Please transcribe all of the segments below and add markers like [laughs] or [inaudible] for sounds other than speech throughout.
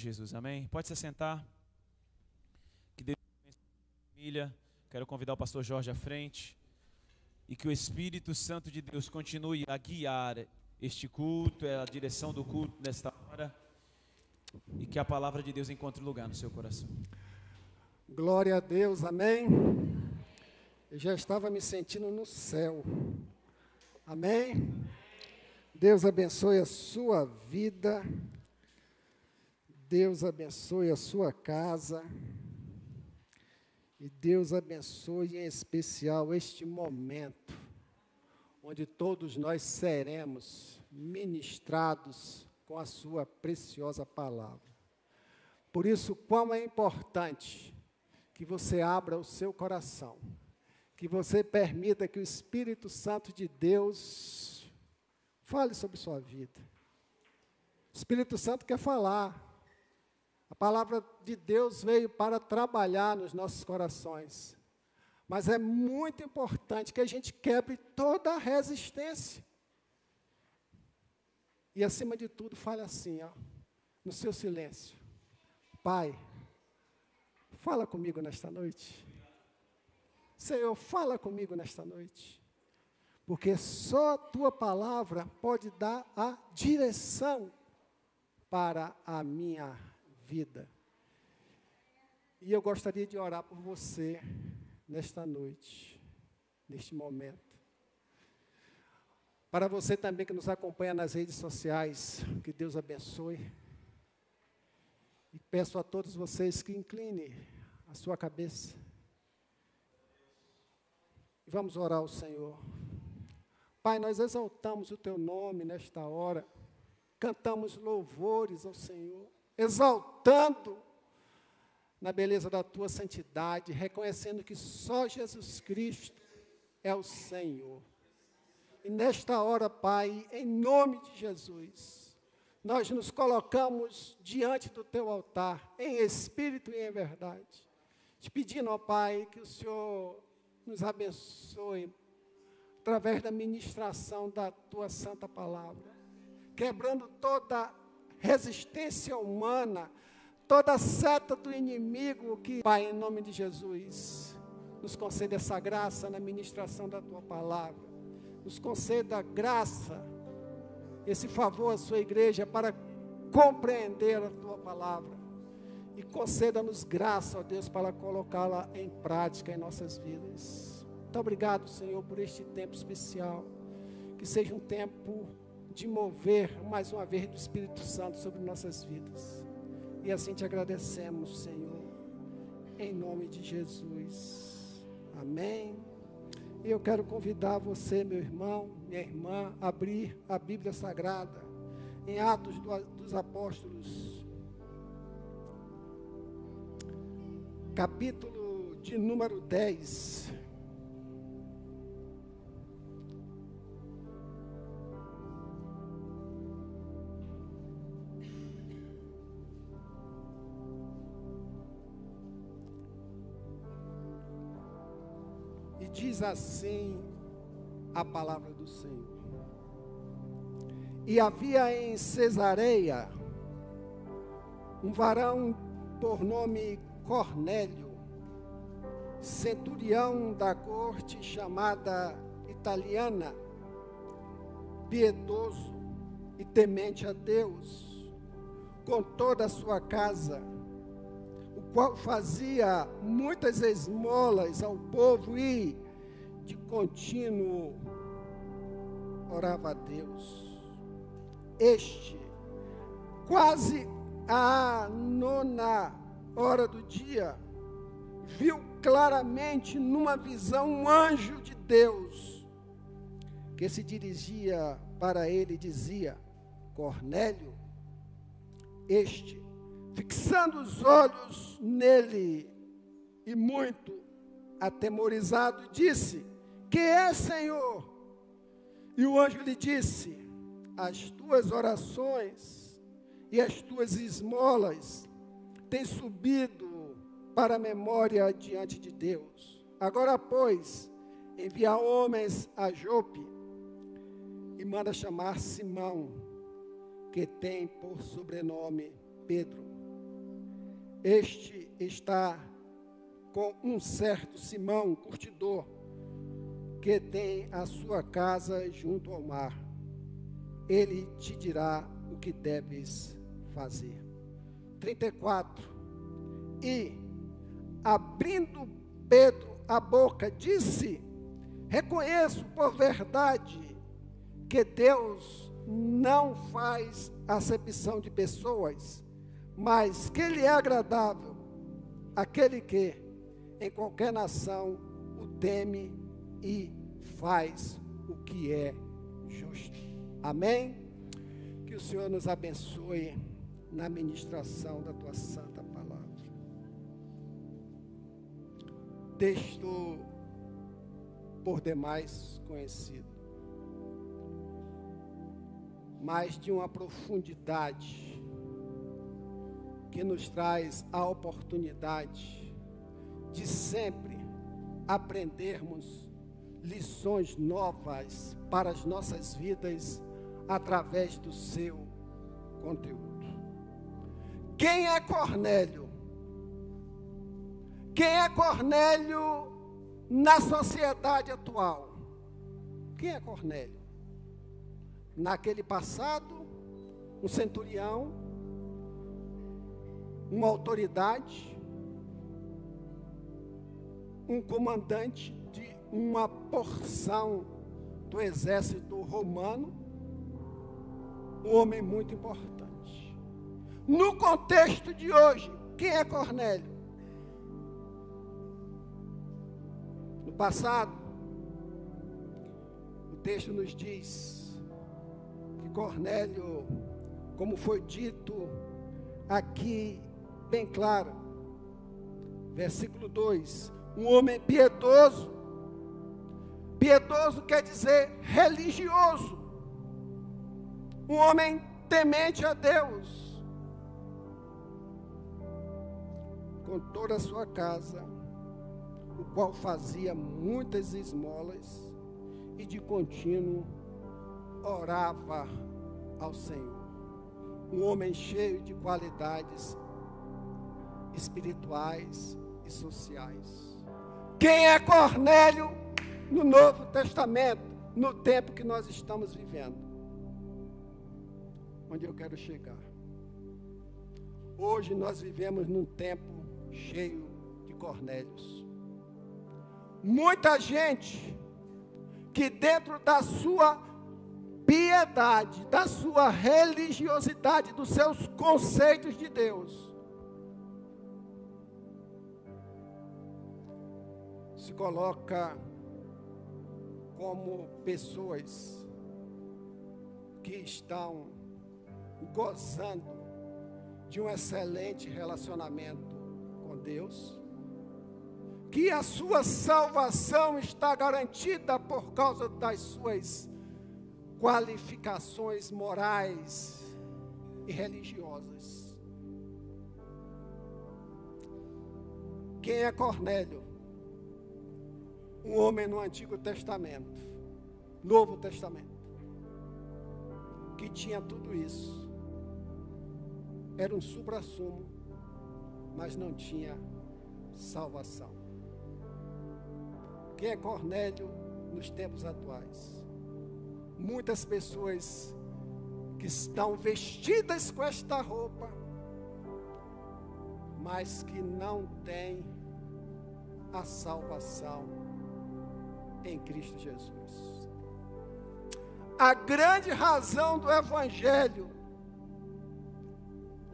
Jesus, amém? Pode se sentar. Que Deus família. Quero convidar o pastor Jorge à frente. E que o Espírito Santo de Deus continue a guiar este culto, é a direção do culto nesta hora. E que a palavra de Deus encontre lugar no seu coração. Glória a Deus, amém. Eu já estava me sentindo no céu. Amém. Deus abençoe a sua vida. Deus abençoe a sua casa. E Deus abençoe em especial este momento, onde todos nós seremos ministrados com a sua preciosa palavra. Por isso, quão é importante que você abra o seu coração, que você permita que o Espírito Santo de Deus fale sobre sua vida. O Espírito Santo quer falar. A palavra de Deus veio para trabalhar nos nossos corações. Mas é muito importante que a gente quebre toda a resistência. E acima de tudo, fale assim, ó, no seu silêncio. Pai, fala comigo nesta noite. Senhor, fala comigo nesta noite. Porque só a tua palavra pode dar a direção para a minha vida. E eu gostaria de orar por você nesta noite, neste momento. Para você também que nos acompanha nas redes sociais, que Deus abençoe. E peço a todos vocês que incline a sua cabeça. E vamos orar ao Senhor. Pai, nós exaltamos o teu nome nesta hora. Cantamos louvores ao Senhor exaltando na beleza da tua santidade, reconhecendo que só Jesus Cristo é o Senhor. E nesta hora, Pai, em nome de Jesus, nós nos colocamos diante do teu altar, em espírito e em verdade, te pedindo, ó Pai, que o Senhor nos abençoe através da ministração da tua santa palavra, quebrando toda resistência humana, toda seta do inimigo que, Pai, em nome de Jesus, nos conceda essa graça na ministração da tua palavra. Nos conceda graça, esse favor à sua igreja para compreender a tua palavra. E conceda-nos graça, ó Deus, para colocá-la em prática em nossas vidas. Muito obrigado, Senhor, por este tempo especial. Que seja um tempo de mover mais uma vez do Espírito Santo sobre nossas vidas. E assim te agradecemos, Senhor, em nome de Jesus. Amém. E eu quero convidar você, meu irmão, minha irmã, a abrir a Bíblia Sagrada em Atos dos Apóstolos, capítulo de número 10. Diz assim a palavra do Senhor. E havia em Cesareia um varão por nome Cornélio, centurião da corte chamada italiana, piedoso e temente a Deus, com toda a sua casa, fazia muitas esmolas ao povo e de contínuo orava a Deus. Este, quase a nona hora do dia, viu claramente numa visão um anjo de Deus que se dirigia para ele e dizia: Cornélio, este, fixando os olhos nele e muito atemorizado, disse: que é, Senhor? E o anjo lhe disse: As tuas orações e as tuas esmolas têm subido para a memória diante de Deus. Agora, pois, envia homens a Jope e manda chamar Simão, que tem por sobrenome Pedro. Este está com um certo Simão, curtidor, que tem a sua casa junto ao mar. Ele te dirá o que deves fazer. 34. E, abrindo Pedro a boca, disse: Reconheço por verdade que Deus não faz acepção de pessoas, mas que Ele é agradável aquele que, em qualquer nação, o teme e faz o que é justo. Amém? Que o Senhor nos abençoe na ministração da tua santa palavra. Texto por demais conhecido, mas de uma profundidade que nos traz a oportunidade de sempre aprendermos lições novas para as nossas vidas através do seu conteúdo. Quem é Cornélio? Quem é Cornélio na sociedade atual? Quem é Cornélio? Naquele passado, um centurião, uma autoridade, um comandante de uma porção do exército romano, um homem muito importante. No contexto de hoje, quem é Cornélio? No passado, o texto nos diz que Cornélio, como foi dito aqui, bem claro, versículo 2: um homem piedoso, piedoso quer dizer religioso, um homem temente a Deus, com toda a sua casa, o qual fazia muitas esmolas e de contínuo orava ao Senhor. Um homem cheio de qualidades espirituais e sociais. Quem é Cornélio no Novo Testamento, no tempo que nós estamos vivendo? Onde eu quero chegar. Hoje nós vivemos num tempo cheio de Cornélios. Muita gente que dentro da sua piedade, da sua religiosidade, dos seus conceitos de Deus, se coloca como pessoas que estão gozando de um excelente relacionamento Deus, que a sua salvação está garantida por causa das suas qualificações morais e religiosas. Quem é Cornélio? Um homem no Antigo Testamento, Novo Testamento, que tinha tudo isso. Era um supra-sumo mas não tinha salvação. Quem é Cornélio nos tempos atuais? Muitas pessoas que estão vestidas com esta roupa, mas que não têm a salvação em Cristo Jesus. A grande razão do Evangelho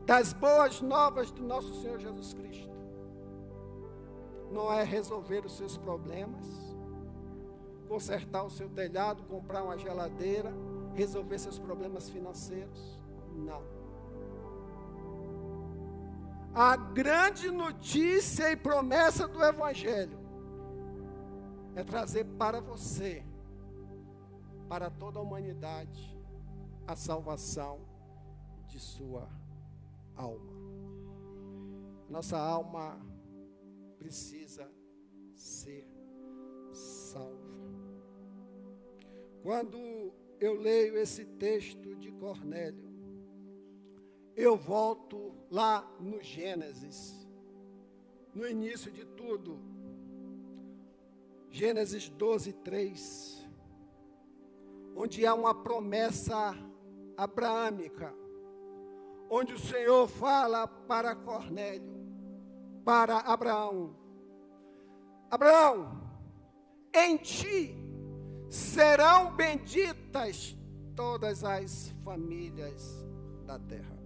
das boas novas do nosso Senhor Jesus Cristo. Não é resolver os seus problemas, consertar o seu telhado, comprar uma geladeira, resolver seus problemas financeiros. Não. A grande notícia e promessa do Evangelho é trazer para você, para toda a humanidade, a salvação de sua alma. Nossa alma precisa ser salva. Quando eu leio esse texto de Cornélio, eu volto lá no Gênesis, no início de tudo. Gênesis 12, 3, onde há uma promessa abraâmica, onde o Senhor fala para Cornélio, para Abraão: Abraão, em ti serão benditas todas as famílias da terra.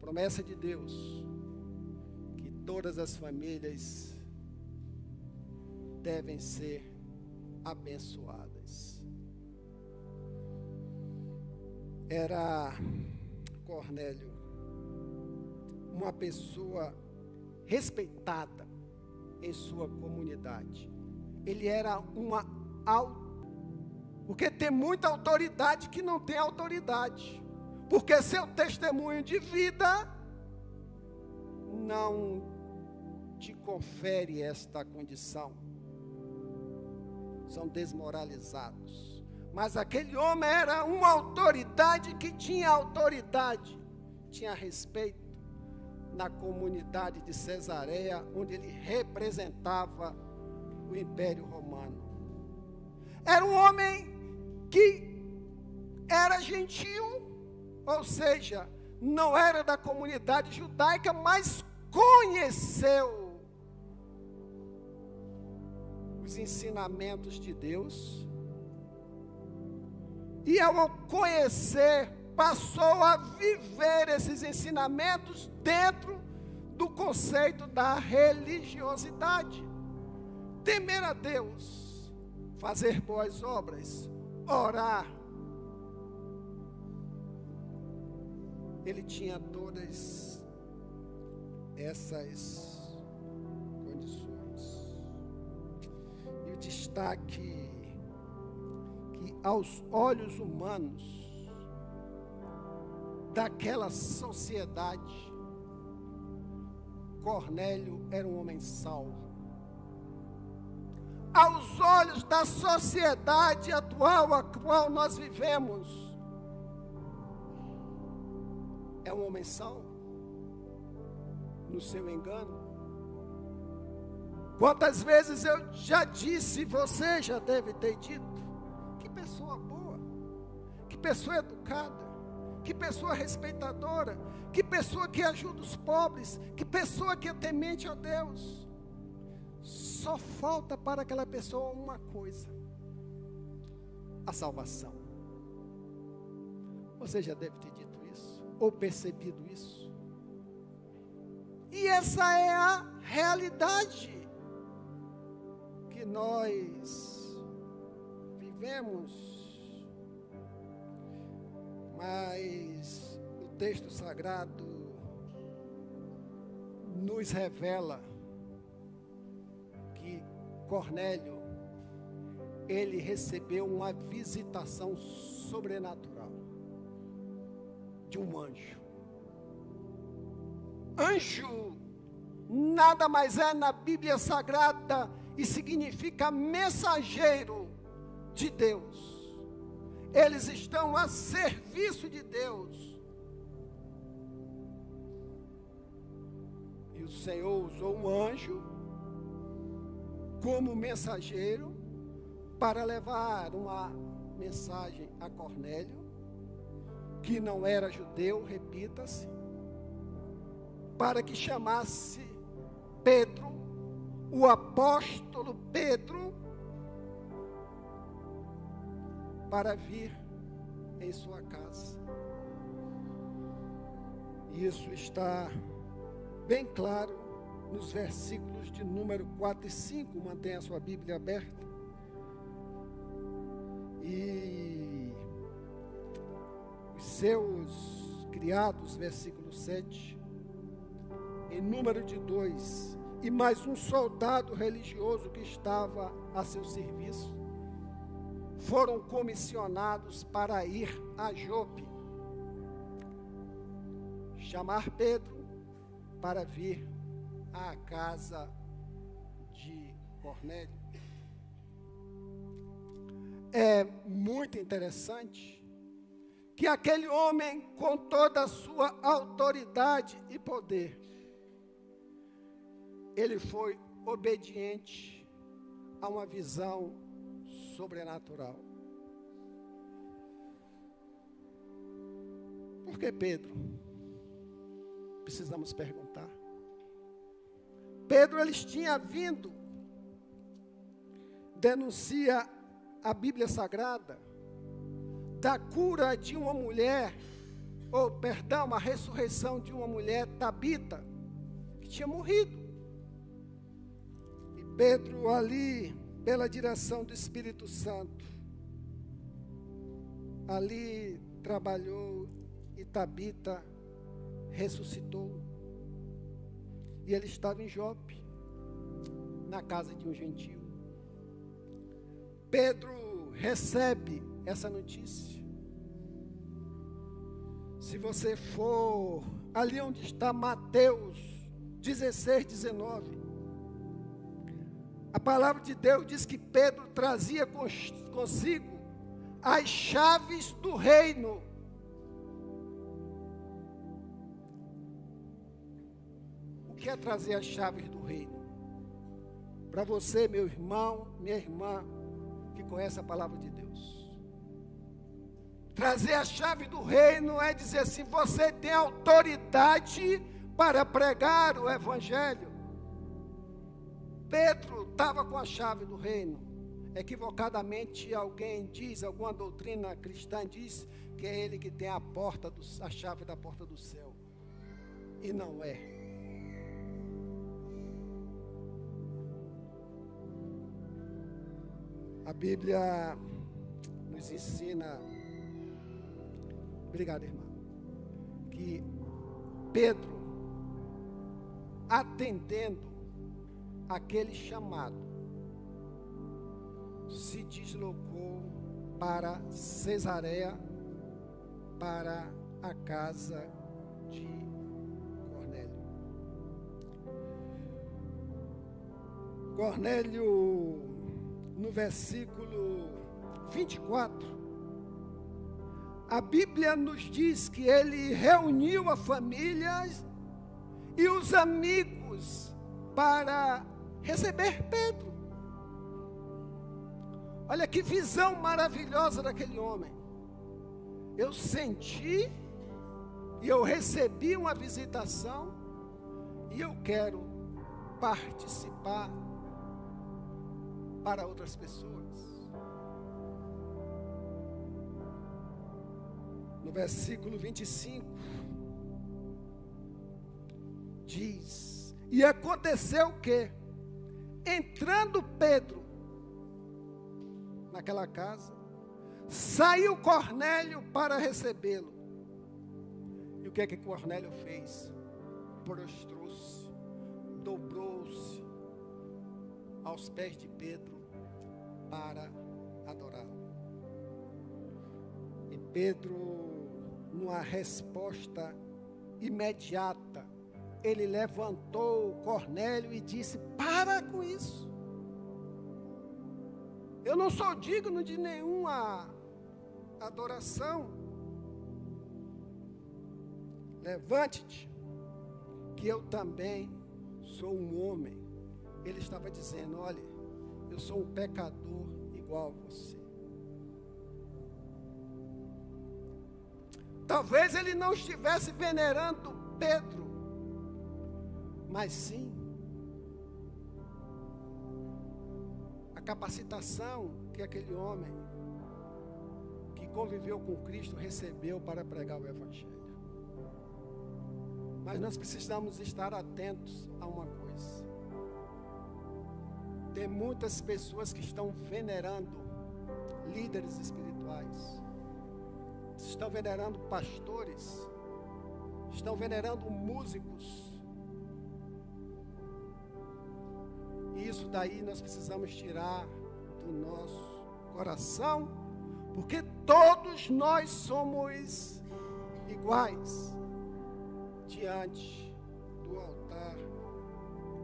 Promessa de Deus que todas as famílias devem ser abençoadas. Era Cornélio uma pessoa respeitada em sua comunidade. Ele era uma porque tem muita autoridade que não tem autoridade. Porque seu testemunho de vida não te confere esta condição. São desmoralizados. Mas aquele homem era uma autoridade que tinha autoridade, tinha respeito na comunidade de Cesareia, onde ele representava o Império Romano. Era um homem que era gentil, ou seja, não era da comunidade judaica, mas conheceu os ensinamentos de Deus. E ao conhecer, passou a viver esses ensinamentos dentro do conceito da religiosidade. Temer a Deus, fazer boas obras, orar. Ele tinha todas essas destaque que aos olhos humanos daquela sociedade, Cornélio era um homem salvo. Aos olhos da sociedade atual a qual nós vivemos, é um homem salvo no seu engano. Quantas vezes eu já disse, você já deve ter dito, que pessoa boa, que pessoa educada, que pessoa respeitadora, que pessoa que ajuda os pobres, que pessoa que é temente a Deus. Só falta para aquela pessoa uma coisa: a salvação. Você já deve ter dito isso, ou percebido isso. E essa é a realidade que nós vivemos mas o texto sagrado nos revela que Cornélio ele recebeu uma visitação sobrenatural de um anjo. Anjo nada mais é na Bíblia Sagrada e significa mensageiro de Deus eles estão a serviço de Deus. E o Senhor usou um anjo como mensageiro para levar uma mensagem a Cornélio, que não era judeu, repita-se, para que chamasse Pedro, o apóstolo Pedro, para vir em sua casa. Isso está bem claro nos versículos de número 4 e 5. Mantenha a sua Bíblia aberta. E os seus criados, versículo 7, em número de dois, e mais um soldado religioso que estava a seu serviço foram comissionados para ir a Jope, chamar Pedro para vir à casa de Cornélio. É muito interessante que aquele homem, com toda a sua autoridade e poder, ele foi obediente a uma visão sobrenatural. Por que Pedro? Precisamos perguntar. Pedro eles tinha vindo denuncia a Bíblia Sagrada da cura de uma mulher, ou perdão, a ressurreição de uma mulher, Tabita, que tinha morrido. Pedro, ali, pela direção do Espírito Santo, ali trabalhou e Tabita ressuscitou. E ele estava em Jope, na casa de um gentio. Pedro recebe essa notícia. Se você for ali onde está Mateus 16, 19, a palavra de Deus diz que Pedro trazia consigo as chaves do reino. O que é trazer as chaves do reino? Para você, meu irmão, minha irmã, que conhece a palavra de Deus. Trazer a chave do reino é dizer assim: você tem autoridade para pregar o evangelho. Pedro estava com a chave do reino. Equivocadamente alguém diz, alguma doutrina cristã diz que é ele que tem a porta do, a chave da porta do céu. E não é. A Bíblia nos ensina Obrigado, irmã. Que Pedro, atendendo aquele chamado, se deslocou para Cesareia, para a casa de Cornélio. Cornélio, no versículo 24, a Bíblia nos diz que ele reuniu a família e os amigos para receber Pedro. Olha que visão maravilhosa daquele homem. Eu senti e eu recebi uma visitação e eu quero participar para outras pessoas. no versículo 25, diz: E aconteceu o que? Entrando Pedro naquela casa, saiu Cornélio para recebê-lo. E o que é que Cornélio fez? Prostrou-se, dobrou-se aos pés de Pedro para adorá-lo. E Pedro numa resposta imediata, ele levantou Cornélio e disse: Para com isso. Eu não sou digno de nenhuma adoração. Levante-te, que eu também sou um homem. Ele estava dizendo: Olha, eu sou um pecador igual a você. Talvez ele não estivesse venerando Pedro, mas sim capacitação que aquele homem que conviveu com Cristo recebeu para pregar o Evangelho. Mas nós precisamos estar atentos a uma coisa. Tem muitas pessoas que estão venerando líderes espirituais estão venerando pastores, estão venerando músicos. E isso daí nós precisamos tirar do nosso coração, porque todos nós somos iguais diante do altar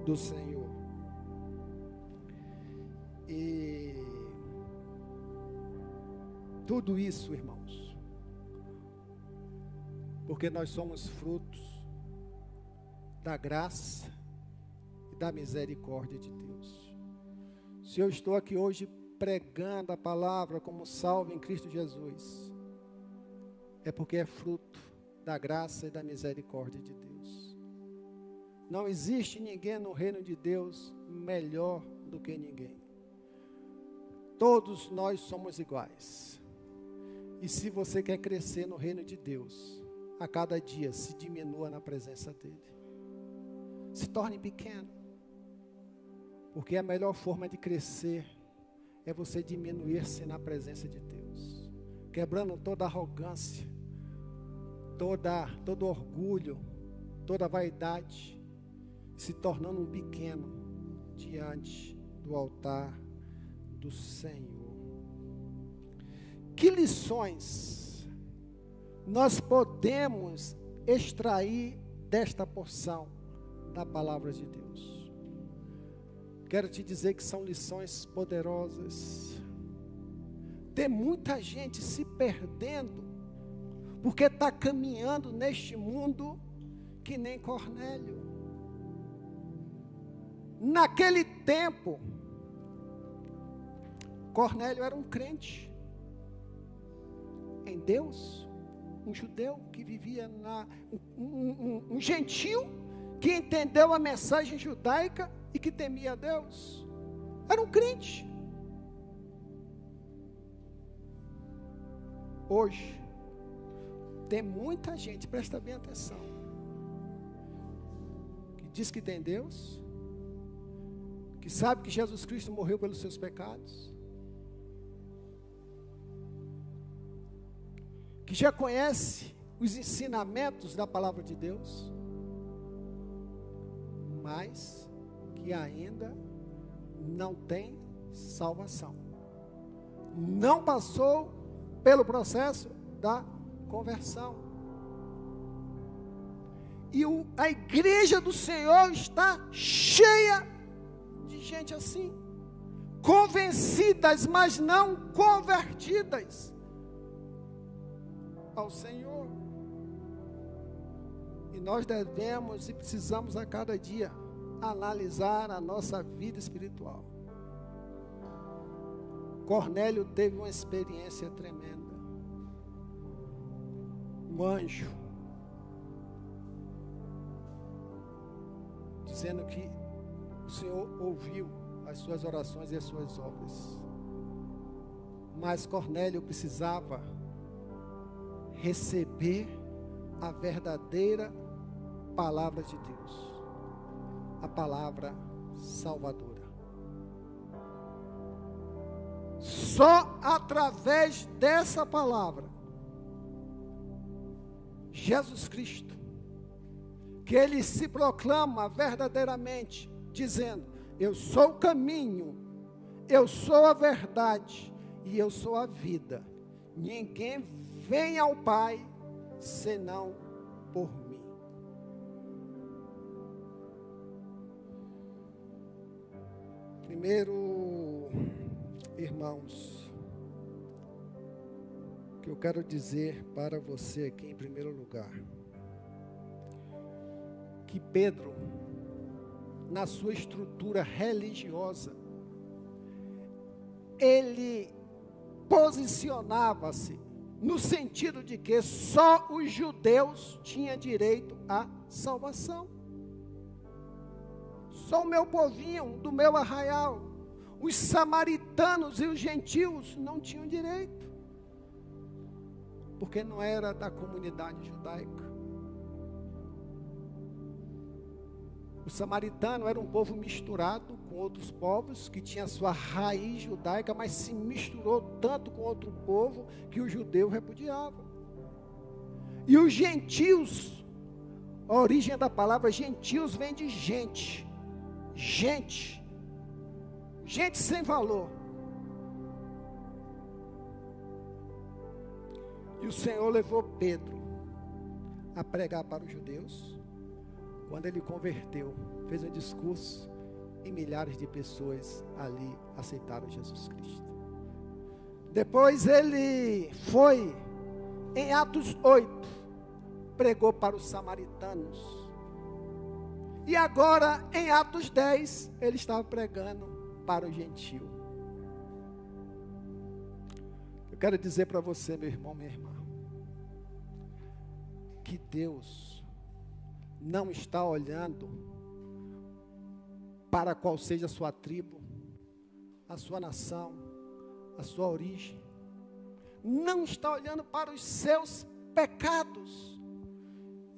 do Senhor. E tudo isso, irmãos, Porque nós somos frutos da graça da misericórdia de Deus. Se eu estou aqui hoje pregando a palavra como salvo em Cristo Jesus, é porque é fruto da graça e da misericórdia de Deus. Não existe ninguém no reino de Deus melhor do que ninguém. Todos nós somos iguais. E se você quer crescer no reino de Deus, a cada dia se diminua na presença dEle. Se torne pequeno. Porque a melhor forma de crescer é você diminuir-se na presença de Deus, quebrando toda arrogância, toda todo orgulho, toda vaidade, se tornando um pequeno diante do altar do Senhor. Que lições nós podemos extrair desta porção da palavra de Deus? Quero te dizer que são lições poderosas. Tem muita gente se perdendo, porque está caminhando neste mundo que nem Cornélio. Naquele tempo, Cornélio era um crente em Deus, um judeu que vivia na. Um, um, um, gentil que entendeu a mensagem judaica e que temia a Deus. Era um crente. Hoje, tem muita gente, presta bem atenção, que diz que tem Deus, que sabe que Jesus Cristo morreu pelos seus pecados, que já conhece os ensinamentos da palavra de Deus, mas que ainda não tem salvação. Não passou pelo processo da conversão. E o, a igreja do Senhor está cheia de gente assim, convencidas, mas não convertidas ao Senhor. E nós devemos e precisamos a cada dia analisar a nossa vida espiritual. Cornélio teve uma experiência tremenda. Um anjo dizendo que o Senhor ouviu as suas orações e as suas obras. Mas Cornélio precisava receber a verdadeira palavra de Deus, a palavra salvadora. Só através dessa palavra, Jesus Cristo, que ele se proclama verdadeiramente, dizendo: Eu sou o caminho, eu sou a verdade e eu sou a vida. Ninguém vem ao Pai senão por mim. Primeiro, irmãos, que eu quero dizer para você aqui em primeiro lugar, que Pedro, na sua estrutura religiosa, ele posicionava-se no sentido de que só os judeus tinham direito à salvação. Só o meu povinho do meu arraial, os samaritanos e os gentios não tinham direito, porque não era da comunidade judaica. O samaritano era um povo misturado com outros povos, que tinha sua raiz judaica, mas se misturou tanto com outro povo que o judeu repudiava. E os gentios, a origem da palavra gentios vem de gente, gente, gente sem valor. E o Senhor levou Pedro a pregar para os judeus quando ele converteu, fez um discurso e milhares de pessoas ali aceitaram Jesus Cristo. Depois ele foi em Atos 8, pregou para os samaritanos. E agora, em Atos 10, ele estava pregando para o gentio. Eu quero dizer para você, meu irmão, minha irmã, que Deus não está olhando para qual seja a sua tribo, a sua nação, a sua origem. Não está olhando para os seus pecados,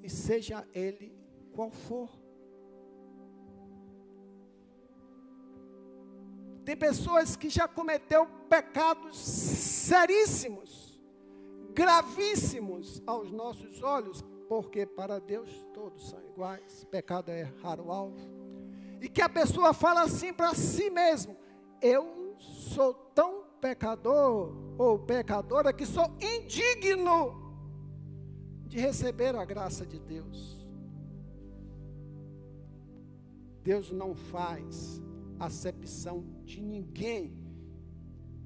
e seja ele qual for. Tem pessoas que já cometeu pecados seríssimos, gravíssimos aos nossos olhos, porque para Deus todos são iguais. Pecado é raro alvo. E que a pessoa fala assim para si mesmo: Eu sou tão pecador ou pecadora que sou indigno de receber a graça de Deus. Deus não faz acepção de ninguém,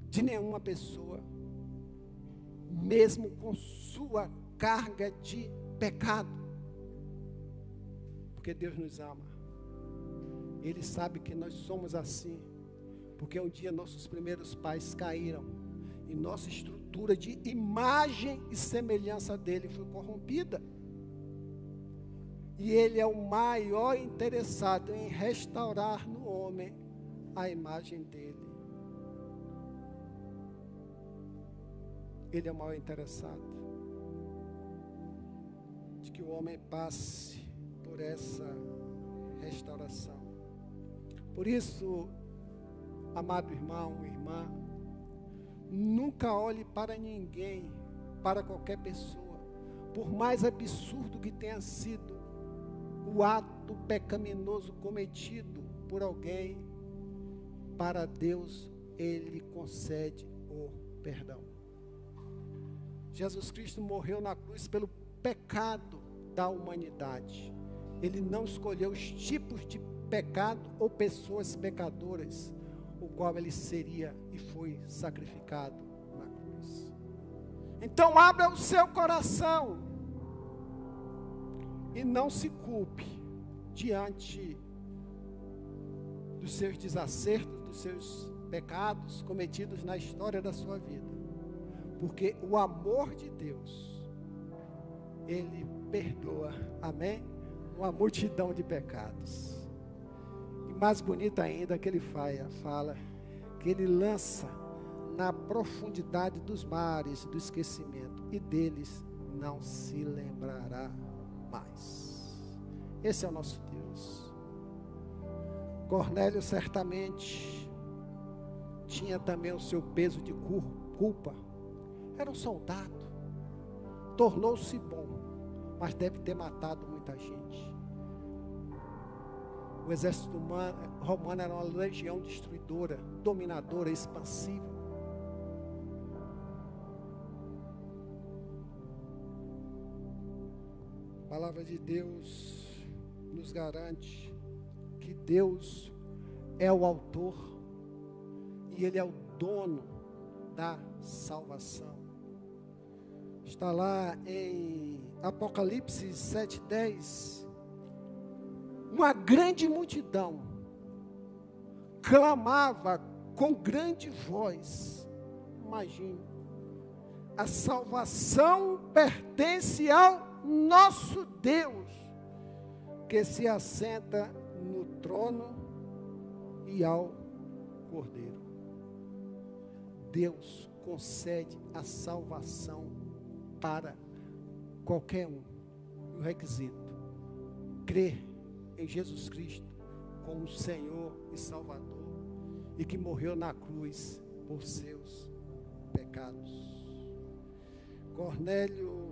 de nenhuma pessoa, mesmo com sua carga de pecado, porque Deus nos ama, Ele sabe que nós somos assim, porque um dia nossos primeiros pais caíram e nossa estrutura de imagem e semelhança dele foi corrompida. E ele é o maior interessado em restaurar no homem a imagem dele. Ele é o maior interessado de que o homem passe por essa restauração. Por isso, amado irmão, irmã, nunca olhe para ninguém, para qualquer pessoa, por mais absurdo que tenha sido o ato pecaminoso cometido por alguém, para Deus ele concede o perdão. Jesus Cristo morreu na cruz pelo pecado da humanidade. Ele não escolheu os tipos de pecado ou pessoas pecadoras, o qual ele seria e foi sacrificado na cruz. Então abra o seu coração e não se culpe diante dos seus desacertos, dos seus pecados cometidos na história da sua vida. Porque o amor de Deus, ele perdoa, amém? Uma multidão de pecados. E mais bonito ainda que ele fala, fala que ele lança na profundidade dos mares do esquecimento e deles não se lembrará mais. Esse é o nosso Deus. Cornélio certamente tinha também o seu peso de culpa. Era um soldado. Tornou-se bom, mas deve ter matado muita gente. O exército romano era uma legião destruidora, dominadora, expansiva. A palavra de Deus nos garante que Deus é o autor e Ele é o dono da salvação. Está lá em Apocalipse 7,10. Uma grande multidão clamava com grande voz. Imagine, a salvação pertence ao nosso Deus, que se assenta no trono e ao Cordeiro. Deus concede a salvação para qualquer um. O requisito: crer em Jesus Cristo como Senhor e Salvador e que morreu na cruz por seus pecados. Cornélio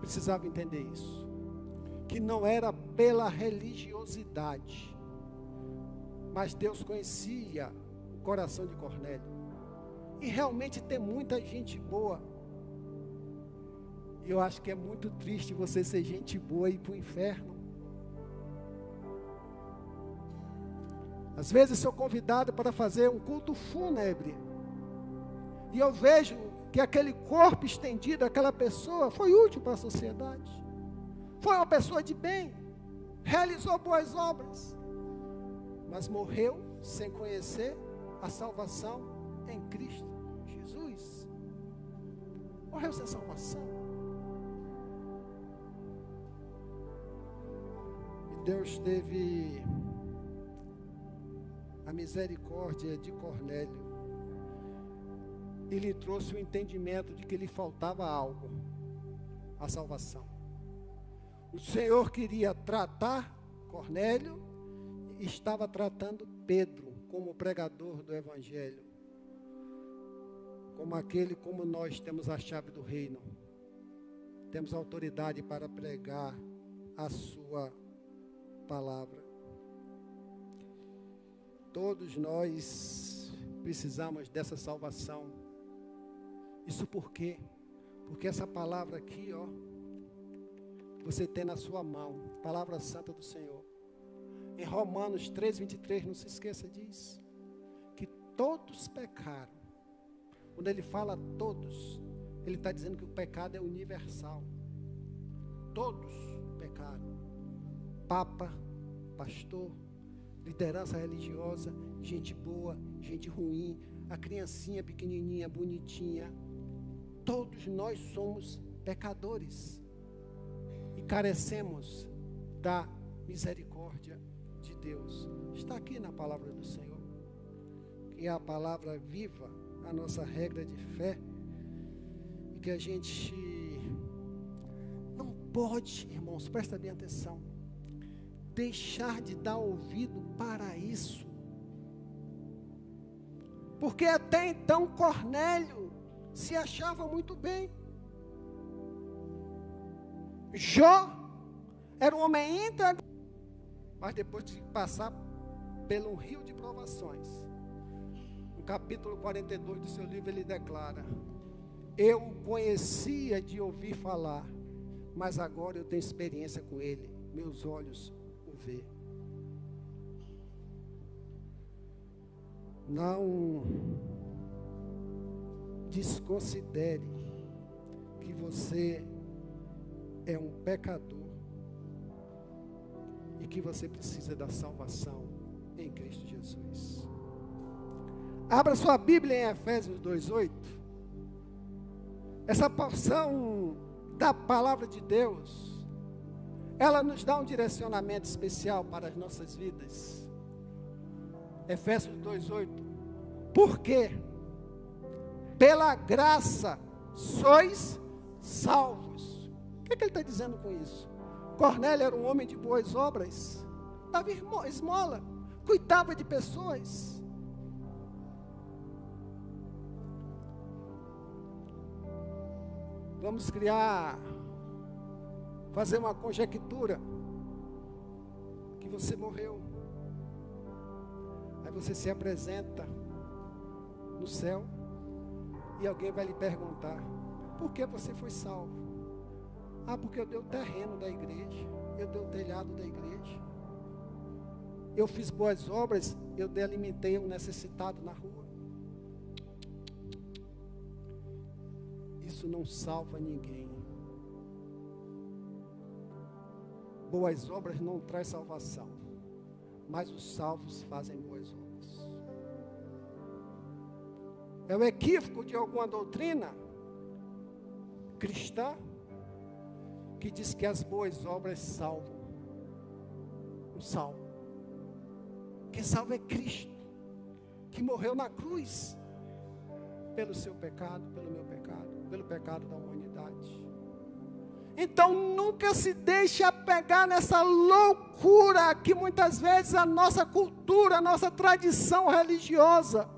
precisava entender isso que não era pela religiosidade, mas Deus conhecia o coração de Cornélio. E realmente tem muita gente boa. E eu acho que é muito triste você ser gente boa e ir para o inferno. Às vezes sou convidado para fazer um culto fúnebre. E eu vejo que aquele corpo estendido, aquela pessoa, foi útil para a sociedade. Foi uma pessoa de bem, realizou boas obras, mas morreu sem conhecer a salvação em Cristo Jesus. Morreu sem salvação. E Deus teve a misericórdia de Cornélio e lhe trouxe o entendimento de que lhe faltava algo a salvação. O Senhor queria tratar Cornélio estava tratando Pedro como pregador do Evangelho, como aquele como nós temos a chave do reino, temos autoridade para pregar a Sua palavra. Todos nós precisamos dessa salvação. Isso por quê? Porque essa palavra aqui, ó, você tem na sua mão, palavra santa do Senhor. Em Romanos 3, 23, não se esqueça disso. Que todos pecaram. Quando ele fala todos, ele está dizendo que o pecado é universal. Todos pecaram. Papa, pastor, liderança religiosa, gente boa, gente ruim, a criancinha pequenininha, bonitinha. Todos nós somos pecadores e carecemos da misericórdia de Deus. Está aqui na palavra do Senhor, que é a palavra viva, a nossa regra de fé, e que a gente não pode, irmãos, presta bem atenção deixar de dar ouvido para isso. Porque até então Cornélio se achava muito bem. Jó era um homem íntegro, mas depois de passar pelo rio de provações, capítulo 42 do seu livro, ele declara: Eu o conhecia de ouvir falar, mas agora eu tenho experiência com ele, meus olhos ver. Não desconsidere que você é um pecador e que você precisa da salvação em Cristo Jesus. Abra sua Bíblia em Efésios 2:8. Essa porção da palavra de Deus ela nos dá um direcionamento especial para as nossas vidas. Efésios 2:8. Porque pela graça sois salvos. O que, é que ele está dizendo com isso? Cornélio era um homem de boas obras, dava esmola, cuidava de pessoas. Vamos criar fazer uma conjectura que você morreu. Aí você se apresenta no céu e alguém vai lhe perguntar: por que você foi salvo? Ah, porque eu dei o terreno da igreja, eu dei o telhado da igreja. Eu fiz boas obras, eu alimentei um necessitado na rua. Isso não salva ninguém. Boas obras não traz salvação, mas os salvos fazem boas obras. É o equívoco de alguma doutrina cristã que diz que as boas obras salvam. O salvo. Quem salva é Cristo, que morreu na cruz pelo seu pecado, pelo meu pecado, pelo pecado da humanidade. Então nunca se deixe apegar nessa loucura que muitas vezes a nossa cultura, a nossa tradição religiosa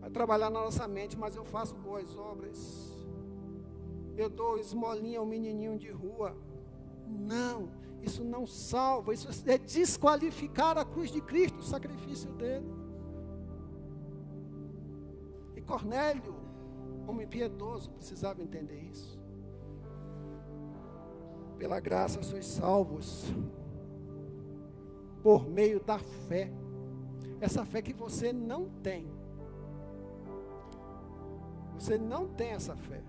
vai trabalhar na nossa mente, mas eu faço boas obras. Eu dou esmolinha ao menininho de rua. Não, isso não salva, isso é desqualificar a cruz de Cristo, o sacrifício dele. Cornélio homem piedoso precisava entender isso. Pela graça sois salvos, por meio da fé. Essa fé que você não tem. Você não tem essa fé.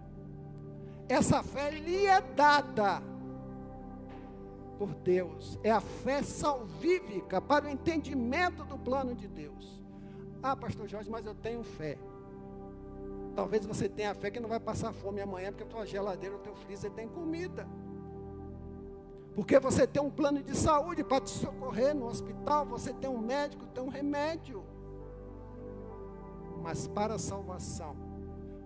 Essa fé lhe é dada por Deus. É a fé salvífica para o entendimento do plano de Deus. Ah, pastor Jorge, mas eu tenho fé. Talvez você tenha fé que não vai passar fome amanhã, porque a tua geladeira, o teu freezer tem comida. Porque você tem um plano de saúde para te socorrer no hospital, você tem um médico, tem um remédio. Mas para a salvação,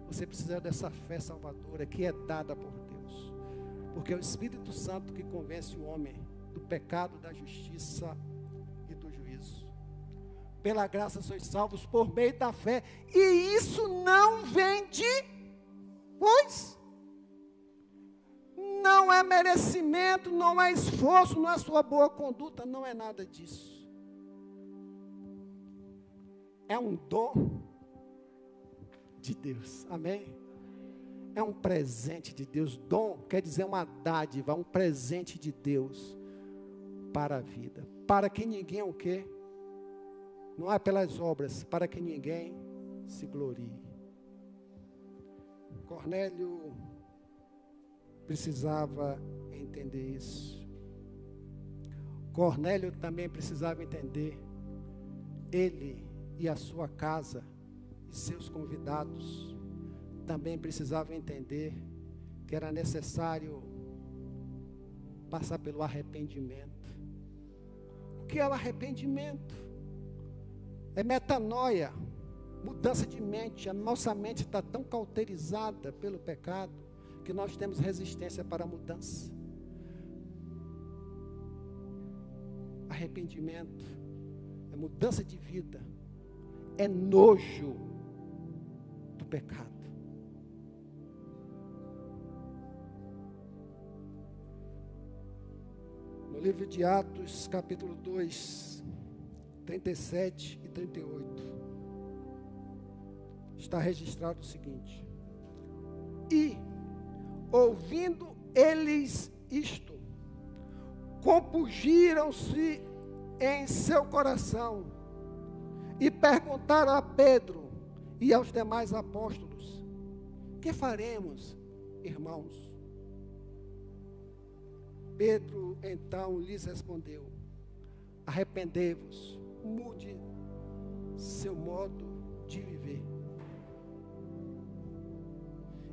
você precisa dessa fé salvadora que é dada por Deus. Porque é o Espírito Santo que convence o homem do pecado, da justiça. Pela graça sois salvos por meio da fé, e isso não vem de vós. Não é merecimento, não é esforço, não é sua boa conduta, não é nada disso. É um dom de Deus. Amém? É um presente de Deus. Dom quer dizer uma dádiva, um presente de Deus para a vida. Para que ninguém o quê? Não é pelas obras, para que ninguém se glorie. Cornélio precisava entender isso. Cornélio também precisava entender. Ele e a sua casa e seus convidados também precisavam entender que era necessário passar pelo arrependimento. O que é o arrependimento? É metanoia, mudança de mente. A nossa mente está tão cauterizada pelo pecado que nós temos resistência para a mudança. Arrependimento é mudança de vida, é nojo do pecado. No livro de Atos, capítulo 2, 37 e 38, está registrado o seguinte: E ouvindo eles isto, compungiram-se em seu coração e perguntaram a Pedro e aos demais apóstolos: Que faremos, irmãos? Pedro então lhes respondeu: Arrependei-vos, mude seu modo de viver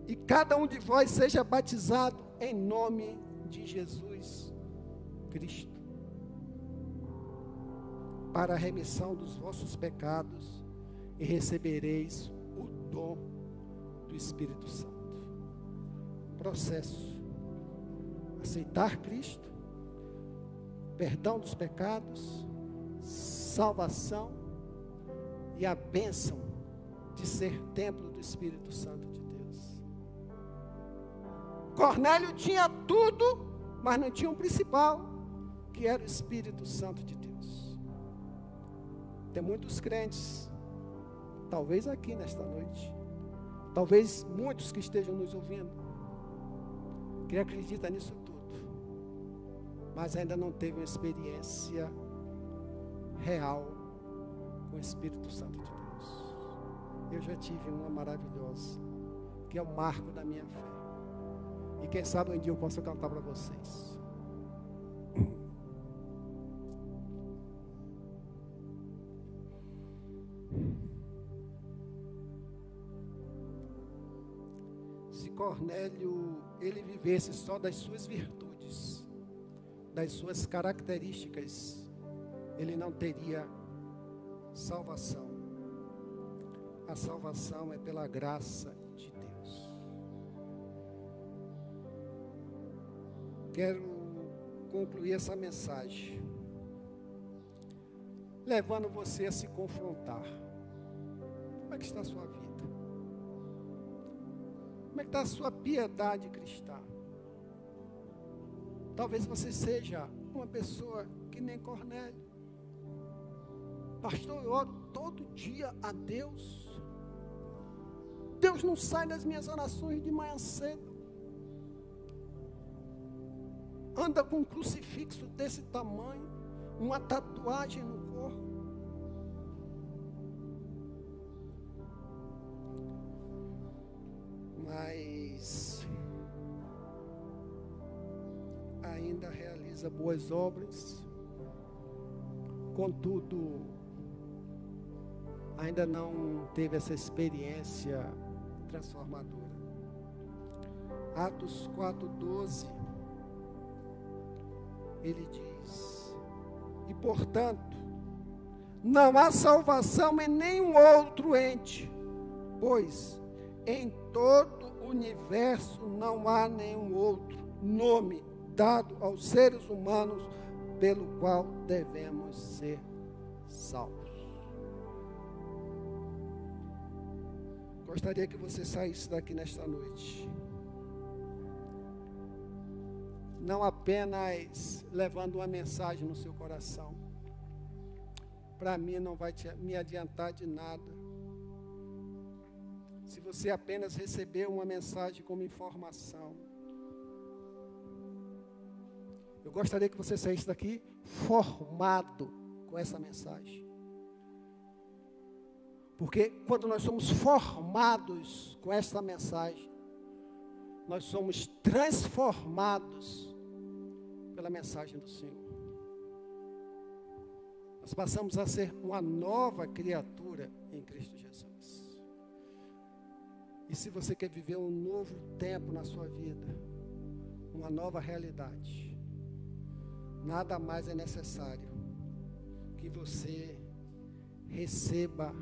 e cada um de vós seja batizado em nome de Jesus Cristo, para a remissão dos vossos pecados, e recebereis o dom do Espírito Santo. Processo: aceitar Cristo, perdão dos pecados, salvação e a bênção de ser templo do Espírito Santo de Cornélio tinha tudo, mas não tinha um principal, que era o Espírito Santo de Deus. Tem muitos crentes, talvez aqui nesta noite, talvez muitos que estejam nos ouvindo, que acreditam nisso tudo, mas ainda não teve uma experiência real com o Espírito Santo de Deus. Eu já tive uma maravilhosa, que é o marco da minha fé. E quem sabe um dia eu posso cantar para vocês. Se Cornélio ele vivesse só das suas virtudes, das suas características, ele não teria salvação. A salvação é pela graça quero concluir essa mensagem levando você a se confrontar. Como é que está a sua vida? Como é que está a sua piedade cristã? Talvez você seja uma pessoa que nem Cornélio. Pastor, eu oro todo dia a Deus. Deus não sai das minhas orações de manhã cedo. anda com um crucifixo desse tamanho, uma tatuagem no corpo. mas ainda realiza boas obras, contudo, ainda não teve essa experiência transformadora. Atos 4,12, ele diz: E portanto, não há salvação em nenhum outro ente, pois em todo o universo não há nenhum outro nome dado aos seres humanos pelo qual devemos ser salvos. Gostaria que você saísse daqui nesta noite. Não apenas levando uma mensagem no seu coração. Para mim não vai te, me adiantar de nada. Se você apenas receber uma mensagem como informação. Eu gostaria que você saísse daqui formado com essa mensagem. Porque quando nós somos formados com esta mensagem, nós somos transformados pela mensagem do Senhor. Nós passamos a ser uma nova criatura em Cristo Jesus. E se você quer viver um novo tempo na sua vida, uma nova realidade, nada mais é necessário que você receba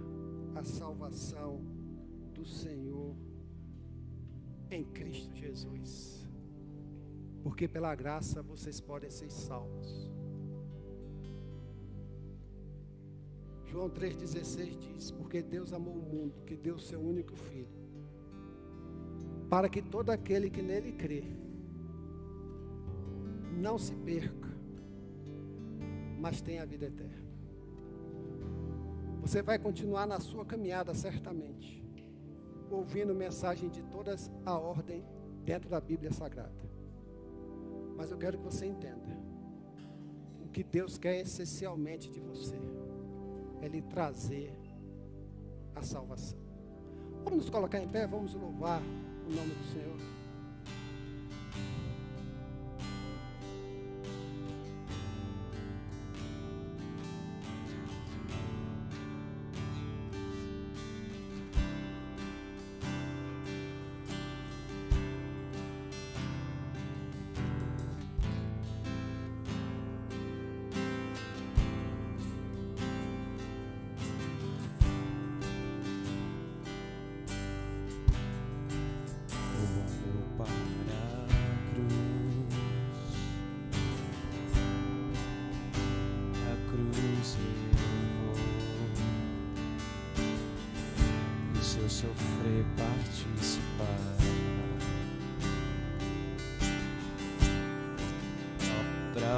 a salvação do Senhor em Cristo Jesus. Porque pela graça vocês podem ser salvos. João 3,16 diz: Porque Deus amou o mundo, que deu o seu único filho, para que todo aquele que nele crê não se perca, mas tenha a vida eterna. Você vai continuar na sua caminhada certamente, ouvindo mensagem de todas a ordem dentro da Bíblia Sagrada. Mas eu quero que você entenda o que Deus quer essencialmente de você é lhe trazer a salvação. Vamos nos colocar em pé, vamos louvar o nome do Senhor.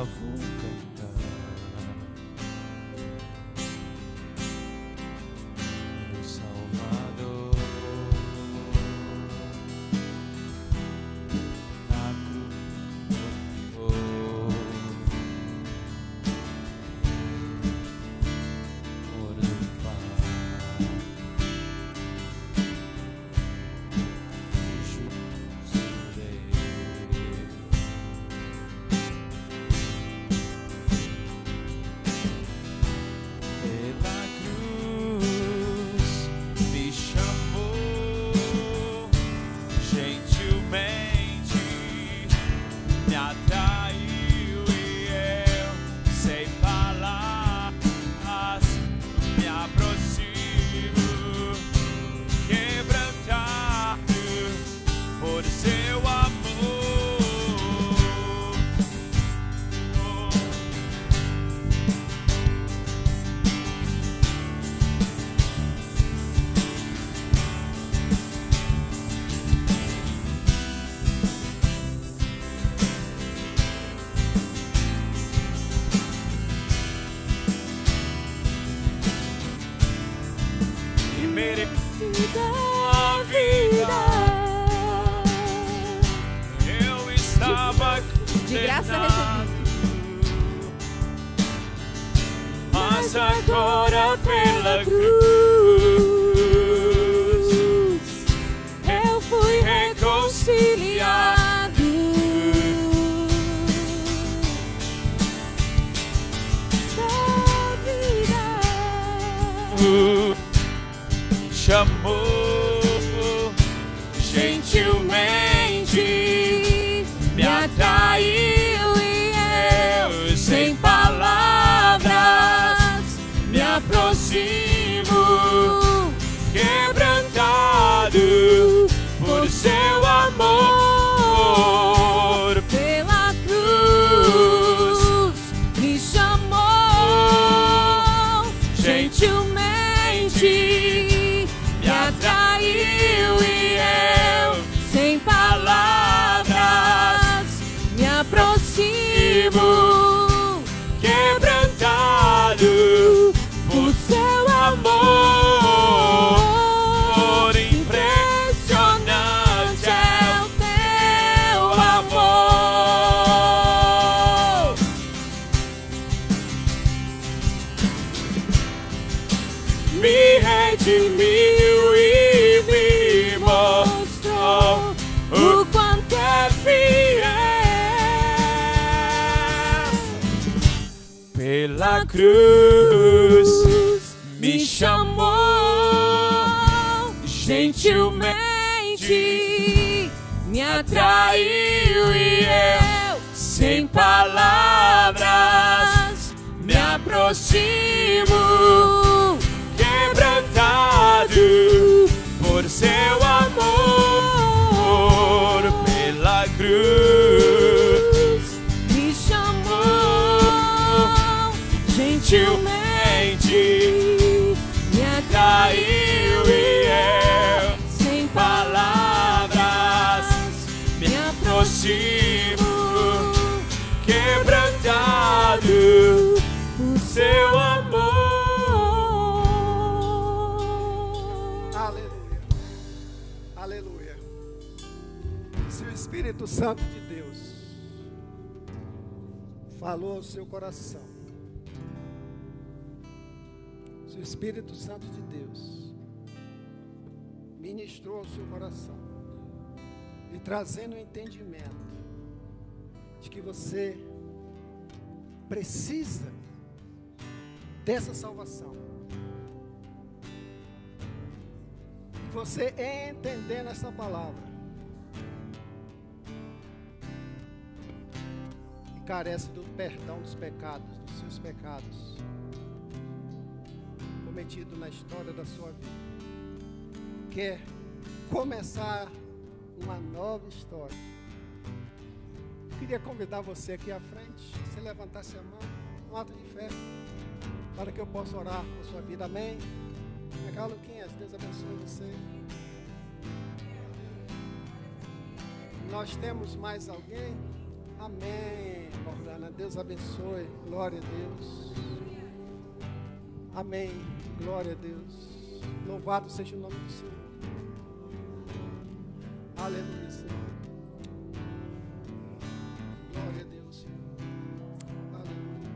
Cruz gentilmente, me caiu e eu, sem palavras, me aproximo, quebrantado por seu amor. Aleluia. Aleluia. Se o Espírito Santo de Deus falou ao seu coração, Espírito Santo de Deus ministrou ao seu coração e trazendo o entendimento de que você precisa dessa salvação. Você entendendo essa palavra e carece do perdão dos pecados, dos seus pecados cometido na história da sua vida. Quer começar uma nova história. Queria convidar você aqui à frente, você levantasse a mão, um ato de fé, para que eu possa orar por sua vida. Amém? Cá, Luquinhas, Deus abençoe você. Nós temos mais alguém? Amém, Morgana. Deus abençoe. Glória a Deus. Amém. Glória a Deus. Louvado seja o nome do Senhor. Aleluia, Senhor. Glória a Deus, Senhor. Aleluia.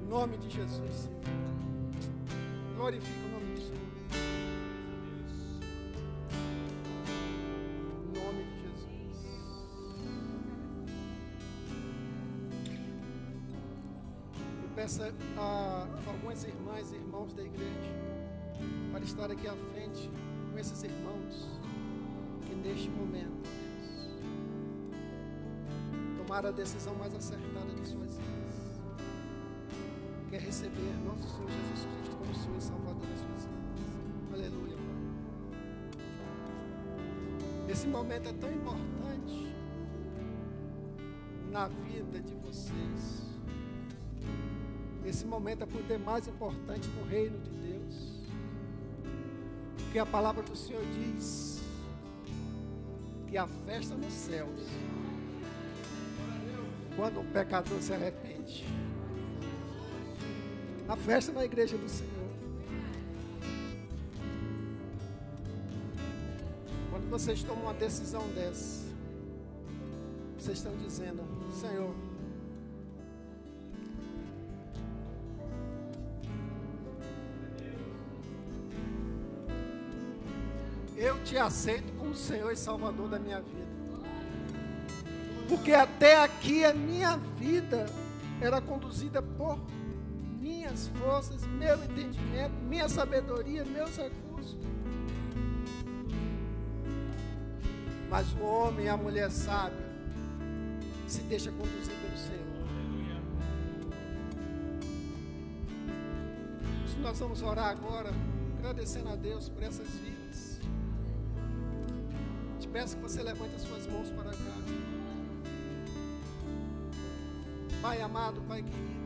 Em nome de Jesus, Senhor. Glorifica o nome do Senhor. Em nome a algumas irmãs e irmãos da igreja para estar aqui à frente com esses irmãos que neste momento, Deus, tomaram a decisão mais acertada de suas vidas. Quer receber nosso Senhor Jesus Cristo como Senhor e Salvador das suas vidas. Aleluia. Pai. Esse momento é tão importante na vida de vocês. Esse momento é por demais importante no reino de Deus. Porque a palavra do Senhor diz que a festa nos céus, quando um pecador se arrepende. A festa na igreja do Senhor. Quando vocês tomam uma decisão dessa, vocês estão dizendo, Senhor, te aceito como Senhor e Salvador da minha vida. Porque até aqui a minha vida era conduzida por minhas forças, meu entendimento, minha sabedoria, meus recursos. Mas o homem e a mulher sábio Se deixa conduzir pelo Senhor. Se nós vamos orar agora, agradecendo a Deus por essas vidas. Peço que você levante as suas mãos para cá. Pai amado, Pai querido.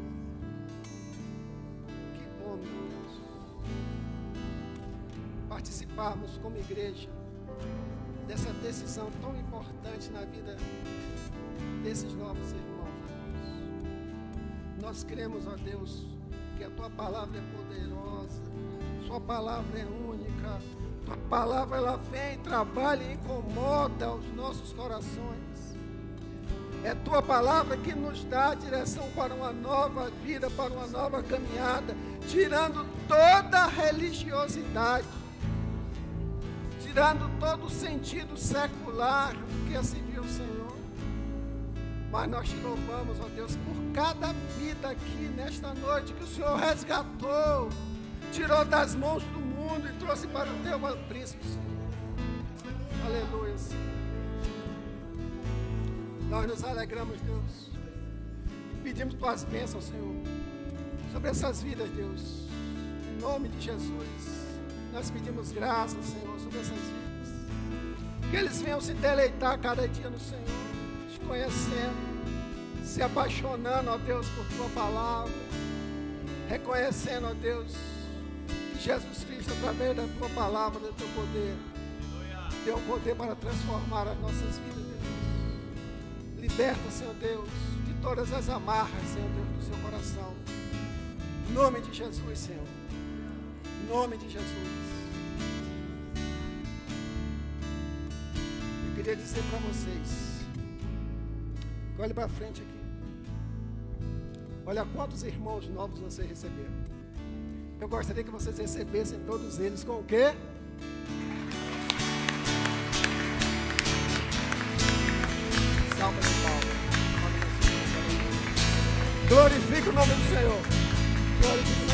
Que bom, meu Deus. Participarmos como igreja dessa decisão tão importante na vida desses novos irmãos. Nós cremos, ó Deus, que a tua palavra é poderosa, sua palavra é única, tua palavra ela vem, trabalha e incomoda os nossos corações. É tua palavra que nos dá a direção para uma nova vida, para uma nova caminhada, tirando toda a religiosidade, tirando todo o sentido secular que se viu, Senhor. Mas nós te louvamos, ó Deus, por cada vida aqui nesta noite que o Senhor resgatou, tirou das mãos do trouxe para o teu príncipe. Senhor. Aleluia. Nós nos alegramos, Deus. Pedimos tuas bênçãos, Senhor, sobre essas vidas, Deus. Em nome de Jesus. Nós pedimos graça, Senhor, sobre essas vidas. Que eles venham se deleitar cada dia no Senhor, te conhecendo, se apaixonando, ó Deus, por tua palavra, reconhecendo, ó Deus, Jesus Cristo, através da tua palavra, do teu poder, tem o poder para transformar as nossas vidas, Deus. Liberta, Senhor Deus, de todas as amarras, Senhor Deus, do seu coração. Em nome de Jesus, Senhor. Em nome de Jesus. Eu queria dizer para vocês, olhe para frente aqui. Olha quantos irmãos novos vocês receberam. Eu gostaria que vocês recebessem todos eles com o quê? Salva de palmas. Glorifique o nome do Senhor. Glorifique o nome do Senhor.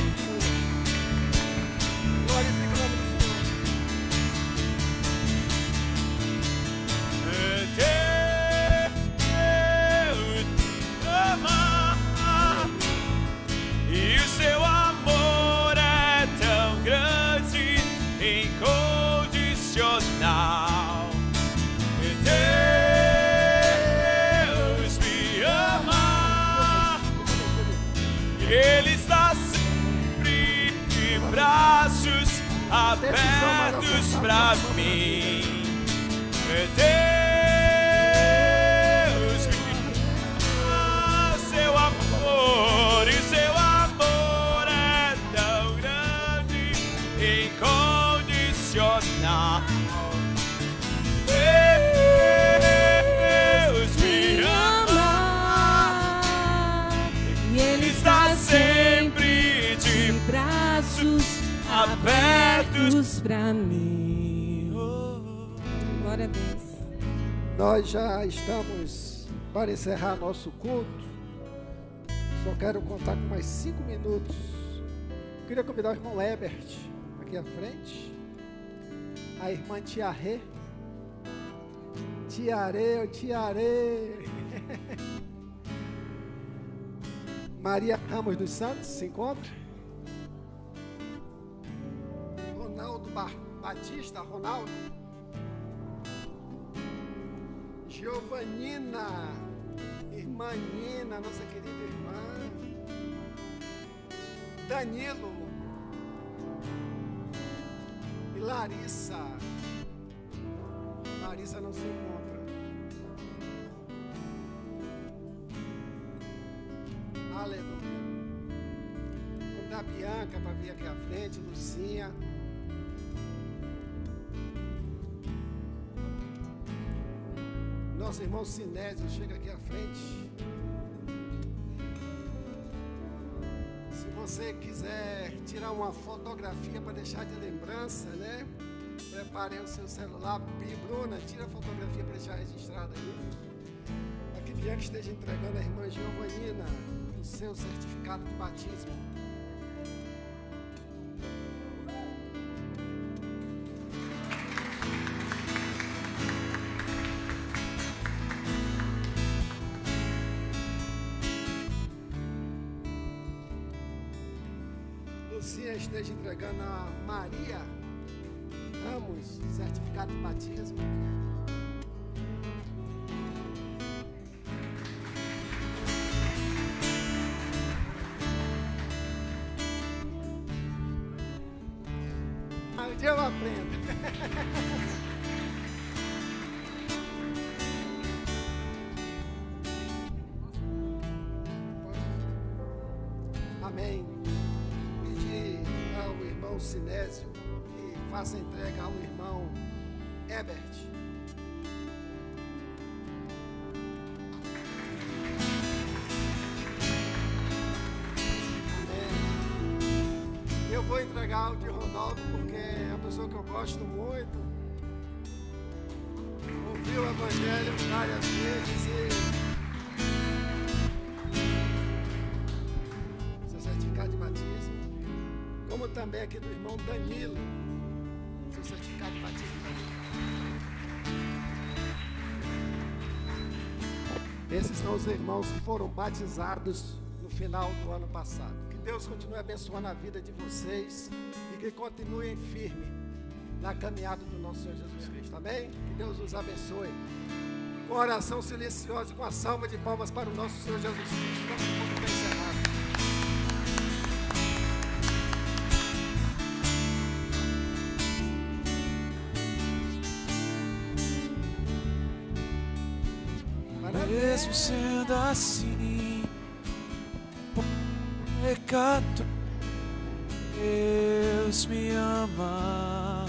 Encerrar nosso culto. Só quero contar com mais cinco minutos. Queria convidar o irmão Ebert aqui à frente. A irmã Tia Rê. Tia Rê, ô Tia Rê. [laughs] Maria Ramos dos Santos se encontra. Ronaldo Ba- Batista, Ronaldo. Giovanina, irmã Nina, nossa querida irmã. Danilo. E Larissa. Larissa não se encontra. Aleluia. Vamos dar Bianca para vir aqui à frente, Lucinha. Nosso irmão Sinésio chega aqui à frente. Você quiser tirar uma fotografia para deixar de lembrança, né? Prepare o seu celular. Bruna, tira a fotografia para deixar registrada aí. Para que Bianca esteja entregando a irmã Giovanina o seu certificado de batismo. Esteja entregando a Maria Ramos certificado de batismo. Um dia eu aprendo. [laughs] Amém. Irmão Sinésio que faça entrega ao irmão Ebert. Vou entregar o de Ronaldo porque é uma pessoa que eu gosto muito. Ouviu o Evangelho várias vezes também aqui do irmão Danilo, seu certificado batismo também. Esses são os irmãos que foram batizados no final do ano passado. Que Deus continue abençoando a vida de vocês e que continuem firme na caminhada do nosso Senhor Jesus Cristo. Amém? Que Deus os abençoe. Com oração silenciosa e com a salva de palmas para o nosso Senhor Jesus Cristo. Nosso Mesmo sendo assim, pecado, Deus me ama.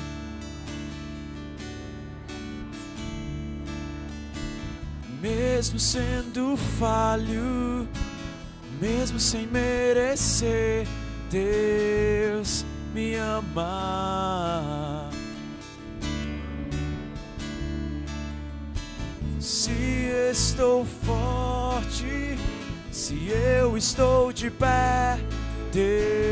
Mesmo sendo falho, mesmo sem merecer, Deus me ama. Estou forte, se eu estou de pé, Deus.